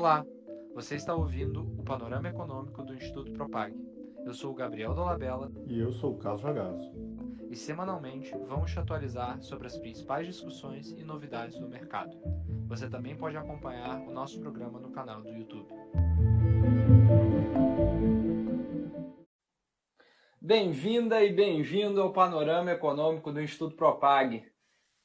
Olá, você está ouvindo o Panorama Econômico do Instituto Propag. Eu sou o Gabriel Dolabella e eu sou o Carlos Ragazzo. E semanalmente vamos te atualizar sobre as principais discussões e novidades do mercado. Você também pode acompanhar o nosso programa no canal do YouTube. Bem-vinda e bem-vindo ao Panorama Econômico do Instituto Propag.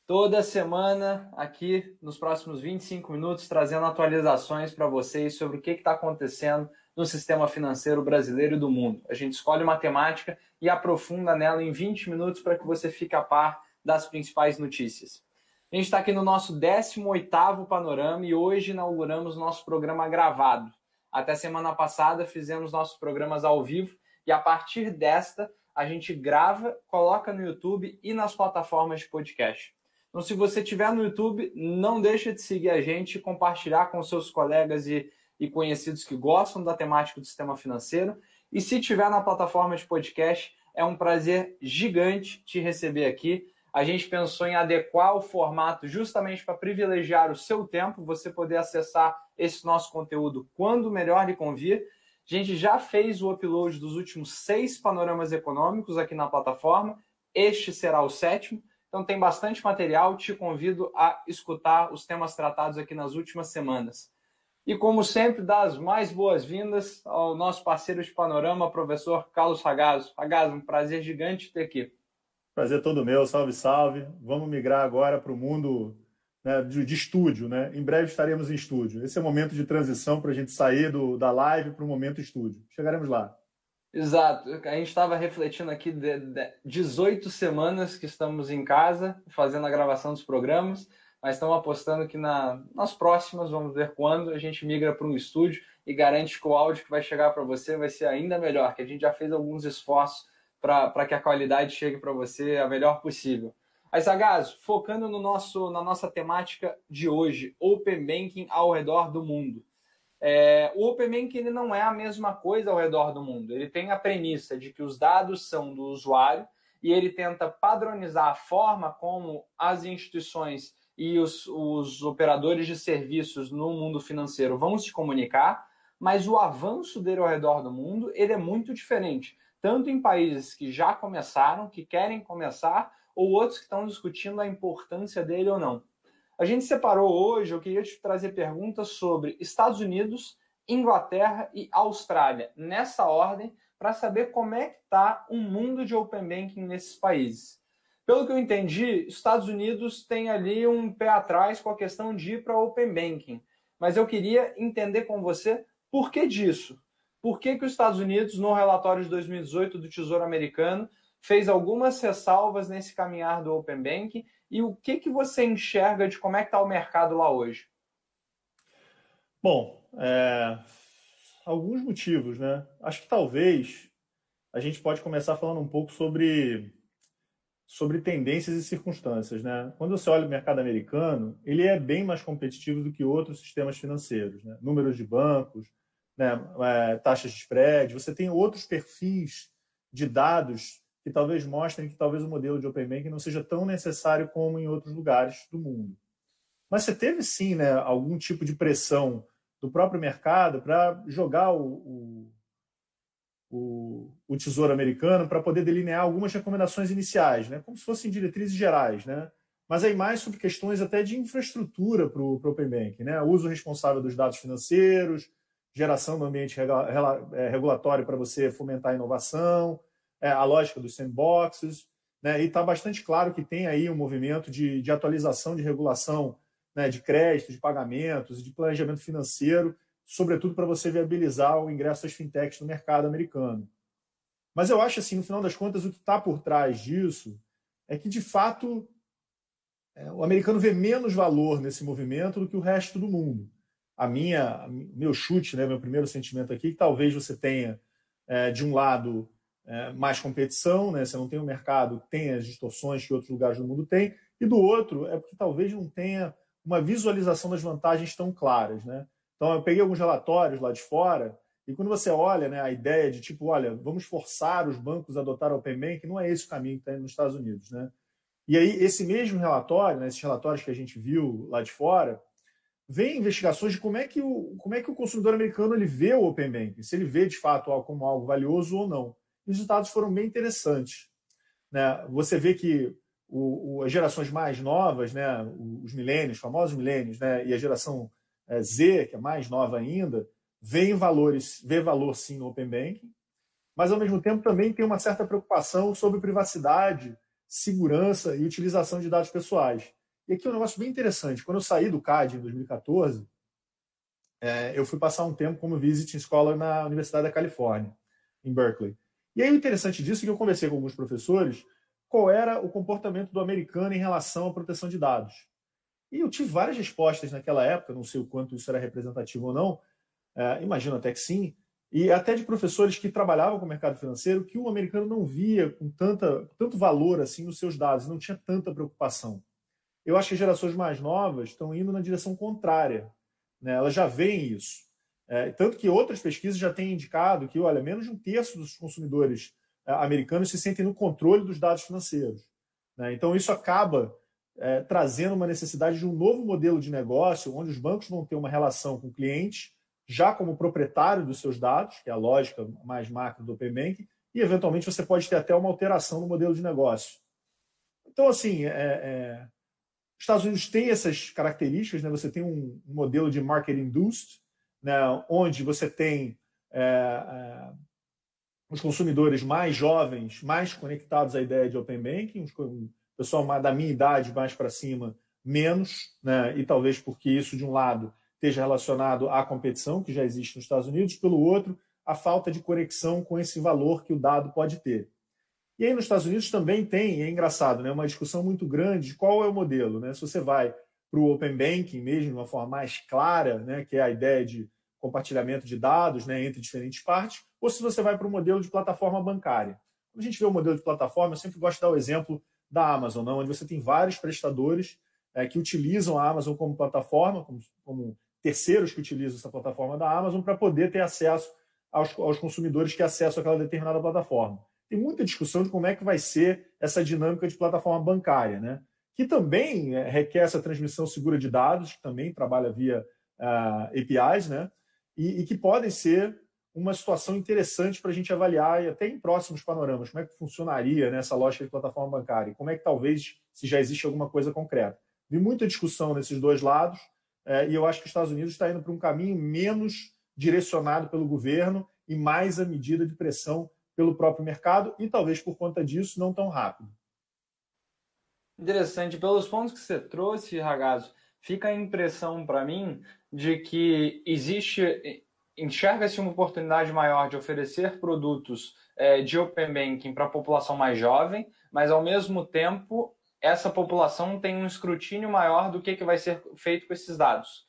Toda semana, aqui nos próximos 25 minutos, trazendo atualizações para vocês sobre o que está acontecendo no sistema financeiro brasileiro e do mundo. A gente escolhe uma temática e aprofunda nela em 20 minutos para que você fique a par das principais notícias. A gente está aqui no nosso 18º Panorama e hoje inauguramos nosso programa gravado. Até semana passada fizemos nossos programas ao vivo e a partir desta a gente grava, coloca no YouTube e nas plataformas de podcast. Então, se você estiver no YouTube, não deixa de seguir a gente compartilhar com seus colegas e, e conhecidos que gostam da temática do sistema financeiro. E se estiver na plataforma de podcast, é um prazer gigante te receber aqui. A gente pensou em adequar o formato justamente para privilegiar o seu tempo, você poder acessar esse nosso conteúdo quando melhor lhe convir. A gente já fez o upload dos últimos seis panoramas econômicos aqui na plataforma. Este será o sétimo. Então tem bastante material. Te convido a escutar os temas tratados aqui nas últimas semanas. E como sempre, dar as mais boas-vindas ao nosso parceiro de panorama, professor Carlos Ragazzo. Ragazzo, um prazer gigante ter aqui. Prazer todo meu, salve, salve. Vamos migrar agora para o mundo né, de, de, estúdio, né? Em breve estaremos em estúdio. Esse é o momento de transição para a gente sair do, da live para o momento estúdio. Chegaremos lá. Exato. A gente estava refletindo aqui de, de 18 semanas que estamos em casa fazendo a gravação dos programas, mas estamos apostando que na, nas próximas, vamos ver quando, a gente migra para um estúdio e garante que o áudio que vai chegar para você vai ser ainda melhor, que a gente já fez alguns esforços para que a qualidade chegue para você a melhor possível. Mas, Agaso, focando no nosso, na nossa temática de hoje, Open Banking ao redor do mundo. É, o Open Banking ele não é a mesma coisa ao redor do mundo. Ele tem a premissa de que os dados são do usuário e ele tenta padronizar a forma como as instituições e os, os operadores de serviços no mundo financeiro vão se comunicar, mas o avanço dele ao redor do mundo ele é muito diferente, tanto em países que já começaram, que querem começar, ou outros que estão discutindo a importância dele ou não. A gente separou hoje, eu queria te trazer perguntas sobre Estados Unidos, Inglaterra e Austrália, nessa ordem, para saber como é que está o um mundo de Open Banking nesses países. Pelo que eu entendi, Estados Unidos tem ali um pé atrás com a questão de ir para Open Banking. Mas eu queria entender com você por que disso. Por que, que os Estados Unidos, no relatório de 2018 do Tesouro Americano, fez algumas ressalvas nesse caminhar do Open Banking e o que, que você enxerga de como é que está o mercado lá hoje? Bom, é, alguns motivos, né? Acho que talvez a gente pode começar falando um pouco sobre, sobre tendências e circunstâncias, né? Quando você olha o mercado americano, ele é bem mais competitivo do que outros sistemas financeiros, né? Números de bancos, né? É, taxas de spread, você tem outros perfis de dados que talvez mostrem que talvez o modelo de Open Banking não seja tão necessário como em outros lugares do mundo. Mas você teve sim né, algum tipo de pressão do próprio mercado para jogar o, o, o, Tesouro Americano para poder delinear algumas recomendações iniciais, né, como se fossem diretrizes gerais. Né, mas aí mais sobre questões até de infraestrutura para o Open Banking, né, uso responsável dos dados financeiros, geração do ambiente é, regulatório para você fomentar a inovação, a lógica dos sandboxes, né, e está bastante claro que tem aí um movimento de, de atualização de regulação né, de crédito, de pagamentos, de planejamento financeiro, sobretudo para você viabilizar o ingresso das fintechs no mercado americano. Mas eu acho assim, no final das contas, o que está por trás disso é que, de fato, é, o americano vê menos valor nesse movimento do que o resto do mundo. A minha, meu chute, né, meu primeiro sentimento aqui, que talvez você tenha, é, de um lado, é, mais competição, né? você não tem o um mercado que tem as distorções que outros lugares do mundo têm, e do outro é porque talvez não tenha uma visualização das vantagens tão claras. Né? Então, eu peguei alguns relatórios lá de fora, e quando você olha né, a ideia de tipo, olha, vamos forçar os bancos a adotar o Open Bank, não é esse o caminho que está nos Estados Unidos. Né? E aí, esse mesmo relatório, né, esses relatórios que a gente viu lá de fora, vem investigações de como é que o, como é que o consumidor americano ele vê o Open Banking, se ele vê de fato como algo valioso ou não. Os resultados foram bem interessantes. Né? Você vê que o, o, as gerações mais novas, né, os milênios, famosos milênios, né, e a geração é, Z, que é mais nova ainda, vê valores, vê valor sim no Open Banking, mas ao mesmo tempo também tem uma certa preocupação sobre privacidade, segurança e utilização de dados pessoais. E aqui é um negócio bem interessante. Quando eu saí do CAD em 2014, é, eu fui passar um tempo como visiting scholar na Universidade da Califórnia, em Berkeley. E aí o interessante disso é que eu conversei com alguns professores qual era o comportamento do americano em relação à proteção de dados. E eu tive várias respostas naquela época, não sei o quanto isso era representativo ou não, é, imagino até que sim, e até de professores que trabalhavam com o mercado financeiro, que o americano não via com tanta, tanto valor assim nos seus dados, não tinha tanta preocupação. Eu acho que as gerações mais novas estão indo na direção contrária. Né? Elas já veem isso. É, tanto que outras pesquisas já têm indicado que, olha, menos de um terço dos consumidores é, americanos se sentem no controle dos dados financeiros. Né? Então, isso acaba é, trazendo uma necessidade de um novo modelo de negócio, onde os bancos vão ter uma relação com o cliente, já como proprietário dos seus dados, que é a lógica mais macro do Open Banking, e eventualmente você pode ter até uma alteração no modelo de negócio. Então, assim, é, é, os Estados Unidos têm essas características, né? você tem um modelo de market induced, né? onde você tem é, é, os consumidores mais jovens, mais conectados à ideia de Open Banking, o pessoal da minha idade mais para cima, menos, né? e talvez porque isso, de um lado, esteja relacionado à competição que já existe nos Estados Unidos, pelo outro, a falta de conexão com esse valor que o dado pode ter. E aí nos Estados Unidos também tem, é engraçado, né, uma discussão muito grande de qual é o modelo. Né? Se você vai para o Open Banking mesmo, de uma forma mais clara, né, que é a ideia de compartilhamento de dados né, entre diferentes partes, ou se você vai para o modelo de plataforma bancária. Quando a gente vê o modelo de plataforma, eu sempre gosto de dar o exemplo da Amazon, não? onde você tem vários prestadores é, que utilizam a Amazon como plataforma, como, como terceiros que utilizam essa plataforma da Amazon para poder ter acesso aos, aos, consumidores que acessam aquela determinada plataforma. Tem muita discussão de como é que vai ser essa dinâmica de plataforma bancária, né? Que também é, requer essa transmissão segura de dados, que também trabalha via uh, APIs, né? E, e, que podem ser uma situação interessante para a gente avaliar e até em próximos panoramas, como é que funcionaria né, lógica de plataforma bancária, como é que talvez, se já existe alguma coisa concreta. Vi muita discussão nesses dois lados, é, e eu acho que os Estados Unidos está indo para um caminho menos direcionado pelo governo e mais a medida de pressão pelo próprio mercado, e talvez por conta disso não tão rápido. Interessante. Pelos pontos que você trouxe, Ragazzo, fica a impressão para mim de que existe, enxerga-se uma oportunidade maior de oferecer produtos é, de Open Banking para a população mais jovem, mas ao mesmo tempo essa população tem um escrutínio maior do que, que vai ser feito com esses dados.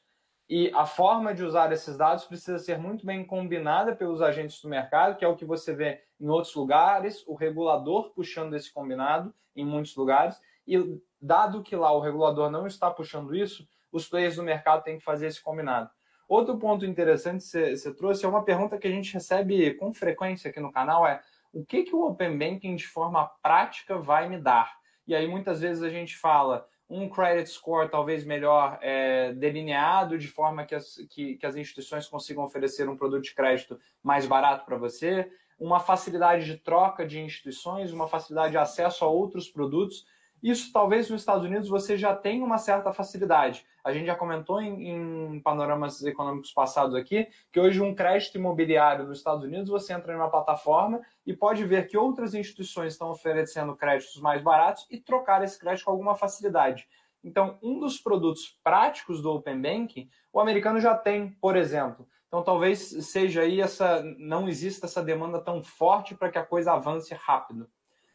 E a forma de usar esses dados precisa ser muito bem combinada pelos agentes do mercado, que é o que você vê em outros lugares, o regulador puxando esse combinado em muitos lugares. E dado que lá o regulador não está puxando isso, os players do mercado têm que fazer esse combinado. Outro ponto interessante que você trouxe é uma pergunta que a gente recebe com frequência aqui no canal: é o que, que o Open Banking de forma prática vai me dar? E aí muitas vezes a gente fala um credit score talvez melhor é, delineado, de forma que as, que, que as instituições consigam oferecer um produto de crédito mais barato para você, uma facilidade de troca de instituições, uma facilidade de acesso a outros produtos. Isso talvez nos Estados Unidos você já tenha uma certa facilidade. A gente já comentou em, em, panoramas econômicos passados aqui que hoje um crédito imobiliário nos Estados Unidos você entra em uma plataforma e pode ver que outras instituições estão oferecendo créditos mais baratos e trocar esse crédito com alguma facilidade. Então, um dos produtos práticos do Open Banking, o americano já tem, por exemplo. Então, talvez seja aí essa, não exista essa demanda tão forte para que a coisa avance rápido.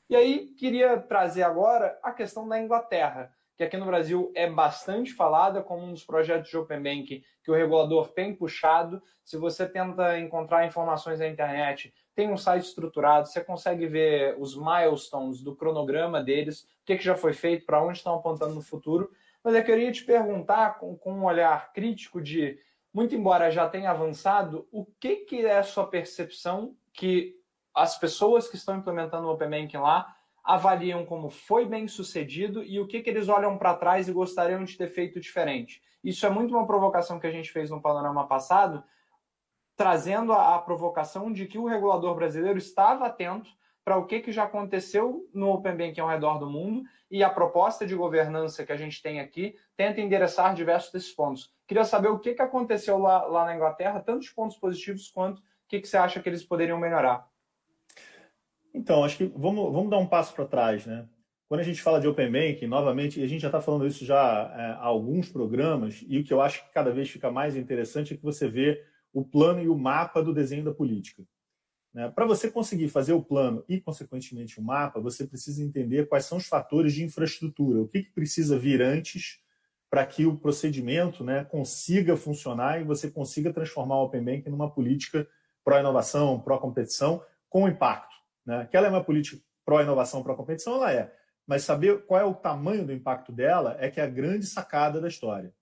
E aí, queria trazer agora a questão da Inglaterra, que aqui no Brasil é bastante falada como um dos projetos de Open Bank que o regulador tem puxado. Se você tenta encontrar informações na internet, tem um site estruturado, você consegue ver os milestones do cronograma deles, o que, já foi feito, para onde estão apontando no futuro. Mas eu queria te perguntar, com, com um olhar crítico de, muito embora já tenha avançado, o que, que é a sua percepção que as pessoas que estão implementando o Open Banking lá avaliam como foi bem sucedido e o que, que eles olham para trás e gostariam de ter feito diferente. Isso é muito uma provocação que a gente fez no panorama passado, trazendo a, a provocação de que o regulador brasileiro estava atento para o que, que já aconteceu no Open Banking ao redor do mundo e a proposta de governança que a gente tem aqui tenta endereçar diversos desses pontos. Queria saber o que, que aconteceu lá, lá na Inglaterra, tanto de pontos positivos quanto o que, que você acha que eles poderiam melhorar. Então, acho que vamos, vamos dar um passo para trás, né? Quando a gente fala de Open Banking, novamente, a gente já está falando isso já é, há alguns programas, e o que eu acho que cada vez fica mais interessante é que você vê o plano e o mapa do desenho da política. Né? Para você conseguir fazer o plano e, consequentemente, o mapa, você precisa entender quais são os fatores de infraestrutura, o que, que precisa vir antes para que o procedimento né, consiga funcionar e você consiga transformar o Open Banking numa política pró-inovação, pró-competição, com impacto. Né? Que ela é uma política pró-inovação, pró-competição, ela é. Mas saber qual é o tamanho do impacto dela é que é a grande sacada da história.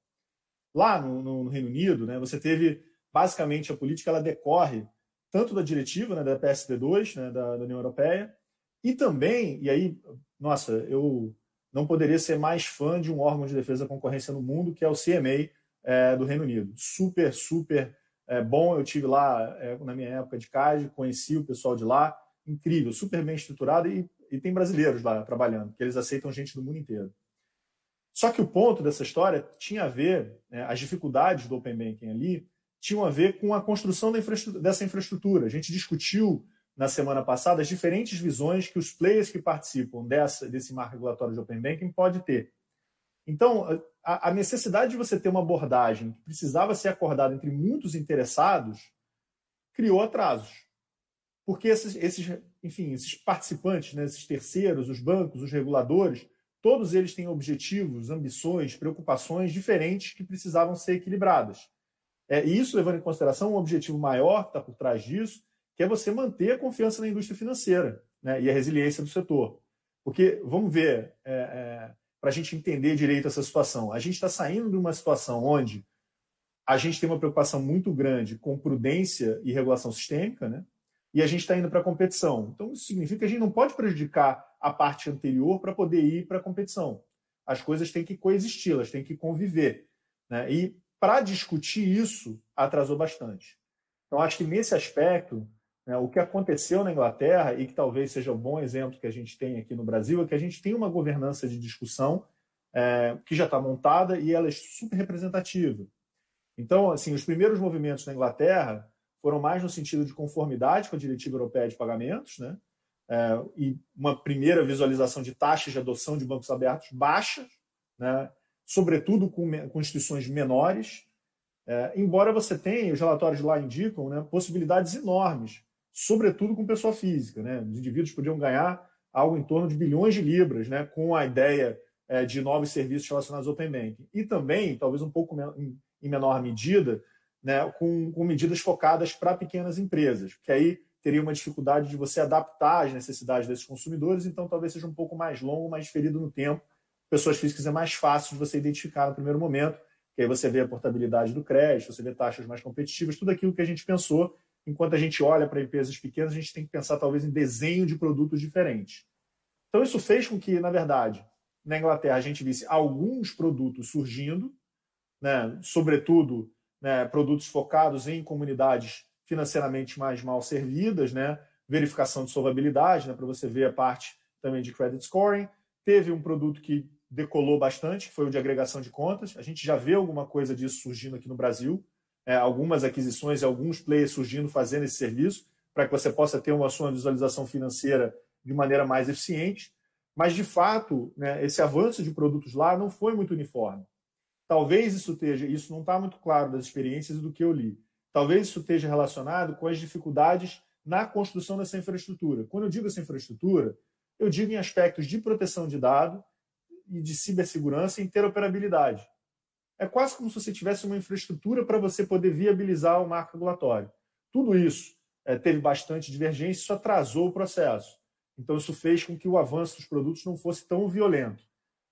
Lá no, no, no Reino Unido, né, você teve, basicamente, a política ela decorre tanto da diretiva, né, da PSD2, né, da, da União Europeia, e também, e aí, nossa, eu não poderia ser mais fã de um órgão de defesa da concorrência no mundo, que é o CMA é, do Reino Unido. Super, super é, bom. Eu tive lá é, na minha época de CAD, conheci o pessoal de lá, incrível, super bem estruturado e, e tem brasileiros lá trabalhando, que eles aceitam gente do mundo inteiro. Só que o ponto dessa história tinha a ver, né, as dificuldades do Open Banking ali, tinham a ver com a construção dessa infraestrutura. A gente discutiu na semana passada as diferentes visões que os players que participam dessa, desse marco regulatório de Open Banking pode ter. Então, a, a necessidade de você ter uma abordagem que precisava ser acordada entre muitos interessados criou atrasos. Porque esses, esses enfim, esses participantes, né, esses terceiros, os bancos, os reguladores, todos eles têm objetivos, ambições, preocupações diferentes que precisavam ser equilibradas. É, e isso levando em consideração um objetivo maior que está por trás disso, que é você manter a confiança na indústria financeira né, e a resiliência do setor. Porque, vamos ver, é, é, para a gente entender direito essa situação, a gente está saindo de uma situação onde a gente tem uma preocupação muito grande com prudência e regulação sistêmica, né? E a gente está indo para a competição. Então, isso significa que a gente não pode prejudicar a parte anterior para poder ir para a competição. As coisas têm que coexistir, elas têm que conviver. Né? E para discutir isso atrasou bastante. Então, acho que nesse aspecto, né, o que aconteceu na Inglaterra, e que talvez seja um bom exemplo que a gente tem aqui no Brasil, é que a gente tem uma governança de discussão é, que já está montada e ela é super representativa. Então, assim, os primeiros movimentos na Inglaterra foram mais no sentido de conformidade com a Diretiva Europeia de Pagamentos, né? É, e uma primeira visualização de taxas de adoção de bancos abertos baixas, né? sobretudo com, com instituições menores, é, embora você tenha, os relatórios lá indicam, né, possibilidades enormes, sobretudo com pessoa física. Né? Os indivíduos podiam ganhar algo em torno de bilhões de libras né, com a ideia é, de novos serviços relacionados ao Open Banking. E também, talvez um pouco em, menor medida, né, com, com medidas focadas para pequenas empresas, que aí teria uma dificuldade de você adaptar as necessidades desses consumidores, então talvez seja um pouco mais longo, mais ferido no tempo, pessoas físicas é mais fácil de você identificar no primeiro momento, que aí você vê a portabilidade do crédito, você vê taxas mais competitivas, tudo aquilo que a gente pensou. Enquanto a gente olha para empresas pequenas, a gente tem que pensar talvez em desenho de produtos diferentes. Então isso fez com que, na verdade, na Inglaterra a gente visse alguns produtos surgindo, né, sobretudo né, produtos focados em comunidades financeiramente mais mal servidas, né, verificação de solvabilidade, né, para você ver a parte também de credit scoring. Teve um produto que decolou bastante, que foi o de agregação de contas. A gente já vê alguma coisa disso surgindo aqui no Brasil, é, algumas aquisições e alguns players surgindo fazendo esse serviço, para que você possa ter uma sua visualização financeira de maneira mais eficiente. Mas, de fato, né, esse avanço de produtos lá não foi muito uniforme. Talvez isso esteja, isso não está muito claro das experiências do que eu li. Talvez isso esteja relacionado com as dificuldades na construção dessa infraestrutura. Quando eu digo essa infraestrutura, eu digo em aspectos de proteção de dado e de cibersegurança e interoperabilidade. É quase como se você tivesse uma infraestrutura para você poder viabilizar o marco regulatório. Tudo isso é, teve bastante divergência, isso atrasou o processo. Então, isso fez com que o avanço dos produtos não fosse tão violento.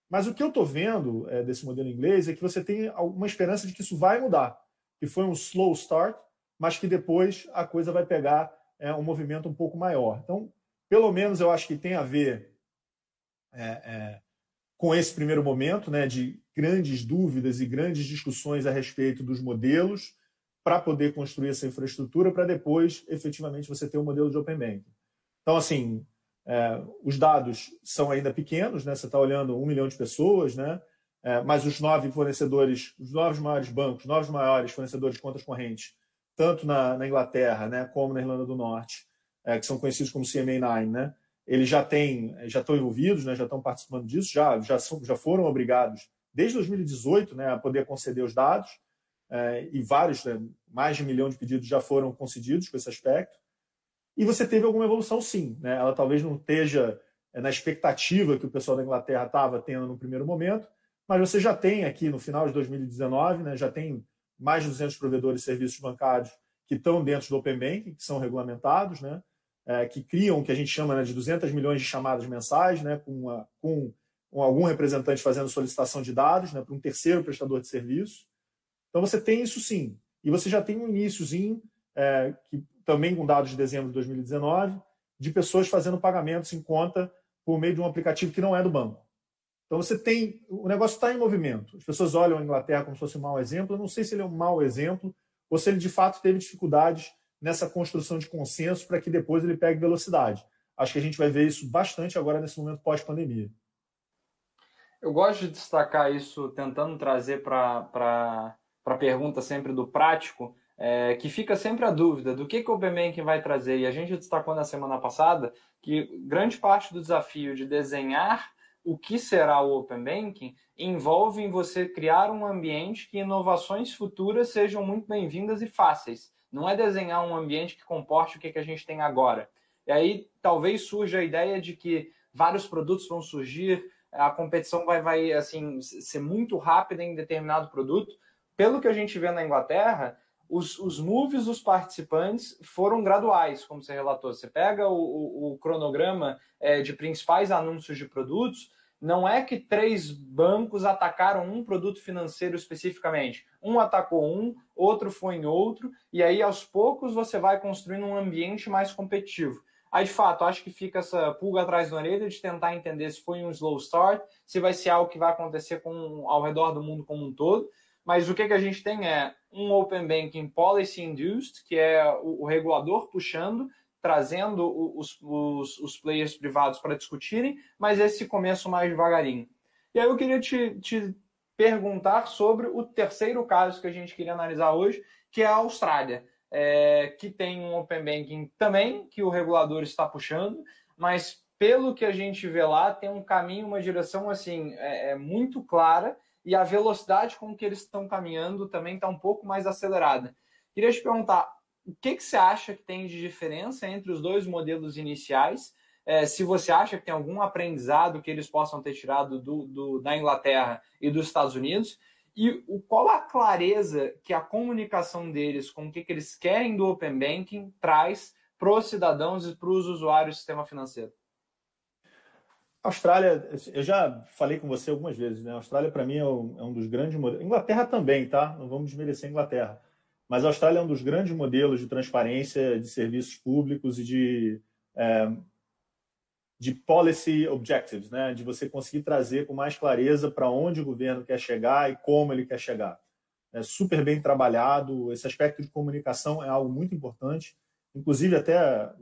Mas o que eu estou vendo é, desse modelo inglês é que você tem alguma esperança de que isso vai mudar, que foi um slow start, mas que depois a coisa vai pegar é, um movimento um pouco maior. Então, pelo menos eu acho que tem a ver é, com esse primeiro momento né, de grandes dúvidas e grandes discussões a respeito dos modelos para poder construir essa infraestrutura para depois, efetivamente, você ter um modelo de Open Banking. Então, assim, é, os dados são ainda pequenos, né? você está olhando um milhão de pessoas, né? É, mas os nove fornecedores, os nove maiores bancos, nove maiores fornecedores de contas correntes, tanto na, na Inglaterra né, como na Irlanda do Norte, é, que são conhecidos como CMA9, né, eles já têm, já estão envolvidos, né, já estão participando disso, já, já, são, já foram obrigados desde 2018 né, a poder conceder os dados, é, e vários, né, mais de um milhão de pedidos já foram concedidos com esse aspecto. E você teve alguma evolução, sim. Né? Ela talvez não esteja é, na expectativa que o pessoal da Inglaterra estava tendo no primeiro momento, mas você já tem aqui no final de 2019, né, já tem mais de 200 provedores de serviços bancários que estão dentro do Open Banking, que são regulamentados, né, é, que criam o que a gente chama né, de 200 milhões de chamadas mensais, né, com, uma, com, com algum representante fazendo solicitação de dados né, para um terceiro prestador de serviço. Então você tem isso sim. E você já tem um iníciozinho, é, que, também com dados de dezembro de 2019, de pessoas fazendo pagamentos em conta por meio de um aplicativo que não é do banco. Então você tem. O negócio está em movimento. As pessoas olham a Inglaterra como se fosse um mau exemplo. Eu não sei se ele é um mau exemplo ou se ele de fato teve dificuldades nessa construção de consenso para que depois ele pegue velocidade. Acho que a gente vai ver isso bastante agora nesse momento pós-pandemia. Eu gosto de destacar isso, tentando trazer para a pergunta sempre do prático, é, que fica sempre a dúvida do que, que o Banking vai trazer. E a gente destacou na semana passada que grande parte do desafio de desenhar o que será o Open Banking envolve em você criar um ambiente que inovações futuras sejam muito bem-vindas e fáceis. Não é desenhar um ambiente que comporte o que, que a gente tem agora. E aí talvez surja a ideia de que vários produtos vão surgir, a competição vai, vai assim ser muito rápida em determinado produto. Pelo que a gente vê na Inglaterra, os, os moves dos participantes foram graduais, como você relatou. Você pega o, o, o cronograma é, de principais anúncios de produtos, não é que três bancos atacaram um produto financeiro especificamente. Um atacou um, outro foi em outro, e aí aos poucos você vai construindo um ambiente mais competitivo. Aí, de fato, acho que fica essa pulga atrás da orelha de tentar entender se foi um slow start, se vai ser algo que vai acontecer com, ao redor do mundo como um todo. Mas o que, que a gente tem é um Open Banking Policy Induced, que é o, o regulador puxando, trazendo os, os, os players privados para discutirem, mas esse começo mais devagarinho. E aí eu queria te, te perguntar sobre o terceiro caso que a gente queria analisar hoje, que é a Austrália, é, que tem um Open Banking também, que o regulador está puxando, mas pelo que a gente vê lá, tem um caminho, uma direção assim é, é muito clara e a velocidade com que eles estão caminhando também está um pouco mais acelerada. Queria te perguntar, o que, que você acha que tem de diferença entre os dois modelos iniciais? É, se você acha que tem algum aprendizado que eles possam ter tirado do, do, da Inglaterra e dos Estados Unidos, e o, qual a clareza que a comunicação deles com o que, que eles querem do Open Banking traz para os cidadãos e para os usuários do sistema financeiro? A Austrália, eu já falei com você algumas vezes, né? A Austrália, para mim, é um, é um, dos grandes modelos. Inglaterra também, tá? Não vamos desmerecer a Inglaterra. Mas a Austrália é um dos grandes modelos de transparência de serviços públicos e de, é, de policy objectives, né? De você conseguir trazer com mais clareza para onde o governo quer chegar e como ele quer chegar. É super bem trabalhado. Esse aspecto de comunicação é algo muito importante. Inclusive, até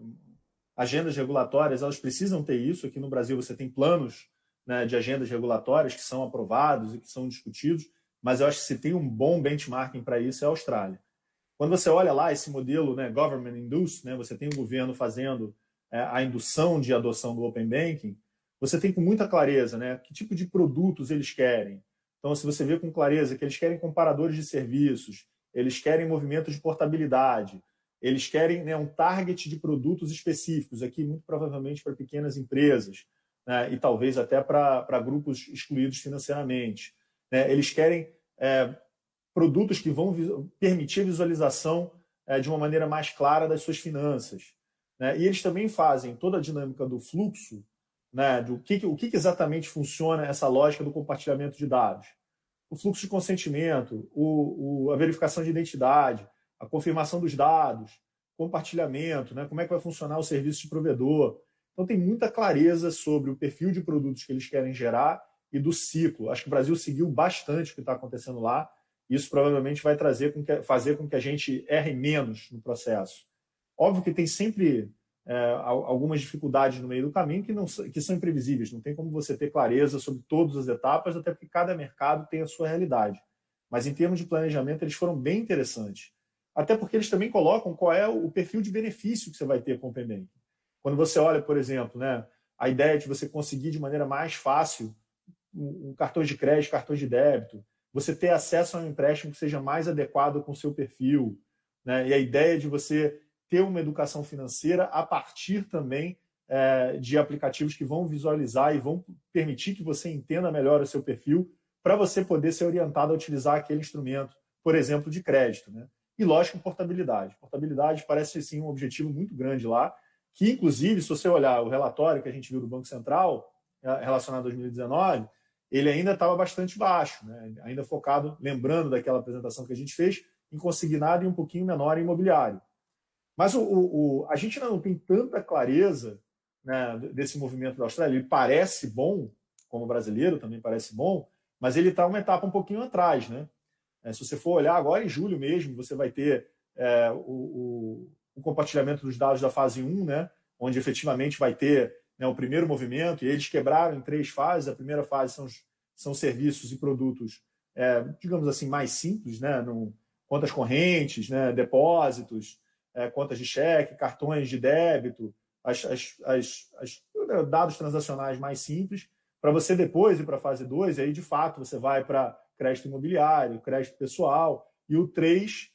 agendas regulatórias, elas precisam ter isso. Aqui no Brasil você tem planos né, de agendas regulatórias que são aprovados e que são discutidos, mas eu acho que se tem um bom benchmarking para isso é a Austrália. Quando você olha lá esse modelo né, government induced, né, você tem o governo fazendo é, a indução de adoção do open banking, você tem com muita clareza né, que tipo de produtos eles querem. Então, se você vê com clareza que eles querem comparadores de serviços, eles querem movimentos de portabilidade, eles querem né, um target de produtos específicos, aqui muito provavelmente para pequenas empresas, né, e talvez até para grupos excluídos financeiramente. Né? Eles querem é, produtos que vão permitir a visualização é, de uma maneira mais clara das suas finanças. Né? E eles também fazem toda a dinâmica do fluxo, né, do que, o que exatamente funciona essa lógica do compartilhamento de dados. O fluxo de consentimento, o, o, a verificação de identidade, a confirmação dos dados, compartilhamento, né? como é que vai funcionar o serviço de provedor. Então tem muita clareza sobre o perfil de produtos que eles querem gerar e do ciclo. Acho que o Brasil seguiu bastante o que está acontecendo lá. Isso provavelmente vai trazer com que, fazer com que a gente erre menos no processo. Óbvio que tem sempre é, algumas dificuldades no meio do caminho que, não, que são imprevisíveis. Não tem como você ter clareza sobre todas as etapas, até porque cada mercado tem a sua realidade. Mas em termos de planejamento, eles foram bem interessantes. Até porque eles também colocam qual é o perfil de benefício que você vai ter com o PMBank. Quando você olha, por exemplo, né, a ideia de você conseguir de maneira mais fácil um cartão de crédito, cartão de débito, você ter acesso a um empréstimo que seja mais adequado com o seu perfil, né? e a ideia de você ter uma educação financeira a partir também é, de aplicativos que vão visualizar e vão permitir que você entenda melhor o seu perfil para você poder ser orientado a utilizar aquele instrumento, por exemplo, de crédito. Né? E, lógico, portabilidade. Portabilidade parece sim um objetivo muito grande lá, que, inclusive, se você olhar o relatório que a gente viu do Banco Central é, relacionado a 2019, ele ainda estava bastante baixo, né? ainda focado, lembrando daquela apresentação que a gente fez, em consignado e um pouquinho menor em imobiliário. Mas o, o, a gente não tem tanta clareza né, desse movimento da Austrália. Ele parece bom, como brasileiro também parece bom, mas ele está uma etapa um pouquinho atrás. Né? É, se você for olhar agora em julho mesmo, você vai ter é, o, o, compartilhamento dos dados da fase 1, né, onde efetivamente vai ter né, o primeiro movimento, e eles quebraram em três fases. A primeira fase são, são serviços e produtos, é, digamos assim, mais simples, né, no, contas correntes, né, depósitos, é, contas de cheque, cartões de débito, as, as, as, as dados transacionais mais simples, para você depois ir para a fase 2, aí de fato você vai para crédito imobiliário, crédito pessoal, e o 3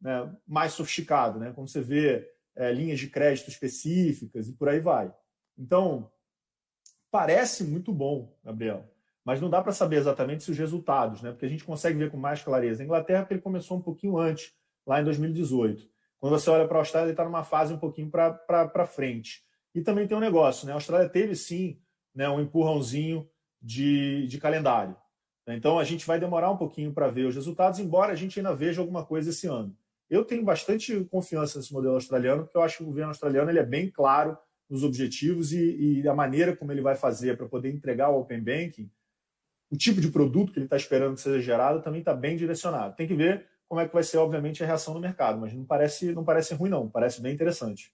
né, mais sofisticado, né, quando você vê é, linhas de crédito específicas e por aí vai. Então, parece muito bom, Gabriel, mas não dá para saber exatamente se os resultados, né? Porque a gente consegue ver com mais clareza. A Inglaterra, ele começou um pouquinho antes, lá em 2018. Quando você olha para a Austrália, ele está numa fase um pouquinho para frente. E também tem um negócio, né? A Austrália teve sim né, um empurrãozinho de, de calendário. Então a gente vai demorar um pouquinho para ver os resultados, embora a gente ainda veja alguma coisa esse ano. Eu tenho bastante confiança nesse modelo australiano, porque eu acho que o governo australiano ele é bem claro nos objetivos e, e a maneira como ele vai fazer para poder entregar o Open Banking, o tipo de produto que ele está esperando que seja gerado também está bem direcionado. Tem que ver como é que vai ser, obviamente, a reação do mercado, mas não parece, não parece ruim, não, parece bem interessante.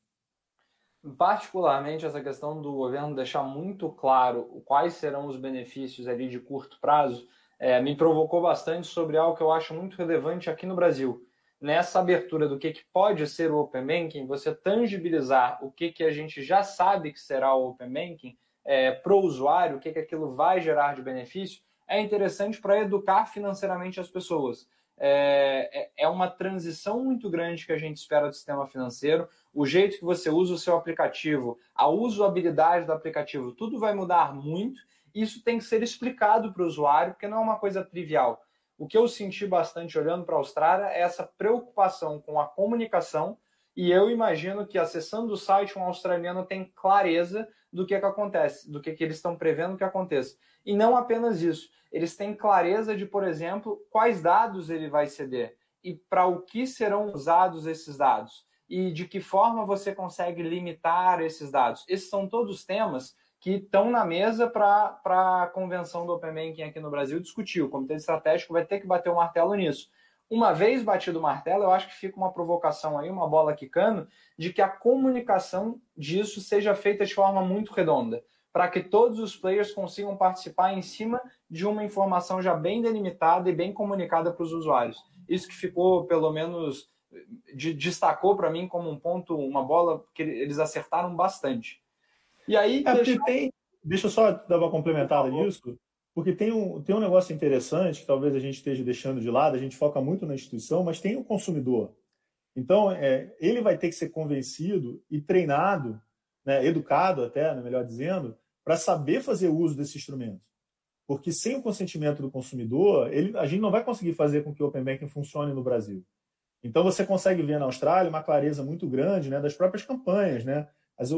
Particularmente essa questão do governo deixar muito claro quais serão os benefícios ali de curto prazo, é, me provocou bastante sobre algo que eu acho muito relevante aqui no Brasil. Nessa abertura do que, que pode ser o Open Banking, você tangibilizar o que, que a gente já sabe que será o Open Banking é, para o usuário, o que, que aquilo vai gerar de benefício, é interessante para educar financeiramente as pessoas. É, é, é uma transição muito grande que a gente espera do sistema financeiro. O jeito que você usa o seu aplicativo, a usabilidade do aplicativo, tudo vai mudar muito. Isso tem que ser explicado para o usuário, porque não é uma coisa trivial. O que eu senti bastante olhando para a Austrália é essa preocupação com a comunicação, e eu imagino que acessando o site, um australiano tem clareza do que, é que acontece, do que, que eles estão prevendo que aconteça. E não apenas isso eles têm clareza de, por exemplo, quais dados ele vai ceder e para o que serão usados esses dados e de que forma você consegue limitar esses dados. Esses são todos temas que estão na mesa para a convenção do Open Banking aqui no Brasil discutir. O Comitê Estratégico vai ter que bater o martelo nisso. Uma vez batido o martelo, eu acho que fica uma provocação aí, uma bola quicando, de que a comunicação disso seja feita de forma muito redonda para que todos os players consigam participar em cima de uma informação já bem delimitada e bem comunicada para os usuários. Isso que ficou, pelo menos, de, destacou para mim como um ponto, uma bola que eles acertaram bastante. E aí. É, deixa... Tem, deixa eu só dar uma complementada nisso, porque tem um, tem um negócio interessante que talvez a gente esteja deixando de lado, a gente foca muito na instituição, mas tem o consumidor. Então, é, ele vai ter que ser convencido e treinado, né, educado até, né, melhor dizendo, para saber fazer uso desse instrumento. Porque sem o consentimento do consumidor, ele, a gente não vai conseguir fazer com que o Open Banking funcione no Brasil. Então você consegue ver na Austrália uma clareza muito grande né, das próprias campanhas. Né? As,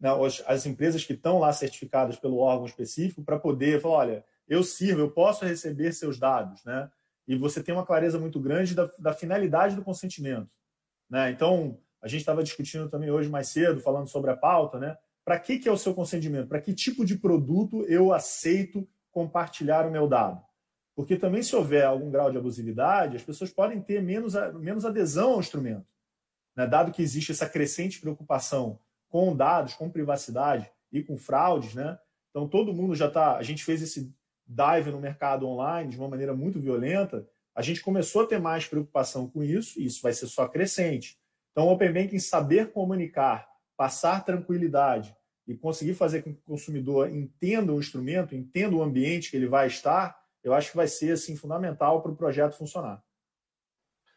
né, as empresas que estão lá certificadas pelo órgão específico para poder falar, olha, eu sirvo, eu posso receber seus dados. Né? E você tem uma clareza muito grande da, da finalidade do consentimento. Né? Então, a gente estava discutindo também hoje mais cedo, falando sobre a pauta, né? para que, que é o seu consentimento? Para que tipo de produto eu aceito compartilhar o meu dado? Porque também, se houver algum grau de abusividade, as pessoas podem ter menos, menos adesão ao instrumento. Né? Dado que existe essa crescente preocupação com dados, com privacidade e com fraudes, né? Então todo mundo já está. A gente fez esse dive no mercado online de uma maneira muito violenta. A gente começou a ter mais preocupação com isso, e isso vai ser só crescente. Então, o Open Banking saber comunicar, passar tranquilidade e conseguir fazer com que o consumidor entenda o instrumento, entenda o ambiente que ele vai estar, eu acho que vai ser assim fundamental para o projeto funcionar.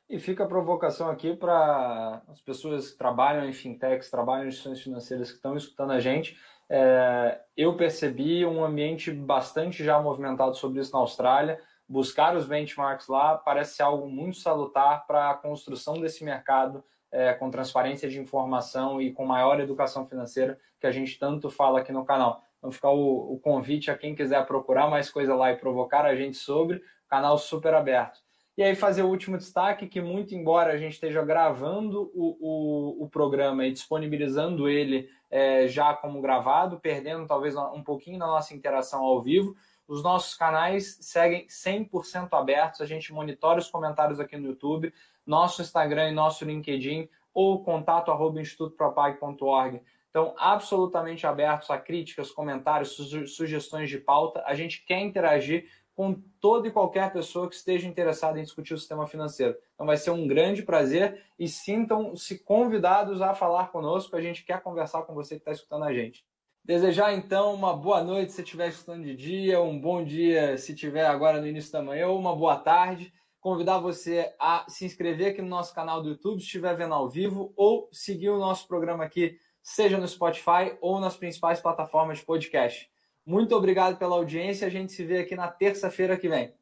E fica a provocação aqui para as pessoas que trabalham em fintechs, trabalham em instituições financeiras que estão escutando a gente. É, eu percebi um ambiente bastante já movimentado sobre isso na Austrália. Buscar os benchmarks lá parece algo muito salutar para a construção desse mercado é, com transparência de informação e com maior educação financeira que a gente tanto fala aqui no canal. Então, ficar o, o convite a quem quiser procurar mais coisa lá e provocar a gente sobre, canal super aberto. E aí fazer o último destaque, que muito embora a gente esteja gravando o, o, o programa e disponibilizando ele é, já como gravado, perdendo talvez um pouquinho da nossa interação ao vivo, os nossos canais seguem 100% abertos, a gente monitora os comentários aqui no YouTube, nosso Instagram e nosso LinkedIn ou contato arroba institutopropag.org. Então, absolutamente abertos a críticas, comentários, sugestões de pauta. A gente quer interagir com toda e qualquer pessoa que esteja interessada em discutir o sistema financeiro. Então, vai ser um grande prazer e sintam-se convidados a falar conosco. A gente quer conversar com você que está escutando a gente. Desejar então uma boa noite se estiver escutando de dia, um bom dia se estiver agora no início da manhã, ou uma boa tarde convidar você a se inscrever aqui no nosso canal do YouTube, se estiver vendo ao vivo, ou seguir o nosso programa aqui, seja no Spotify ou nas principais plataformas de podcast. Muito obrigado pela audiência. A gente se vê aqui na terça-feira que vem.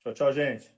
Tchau, tchau, gente.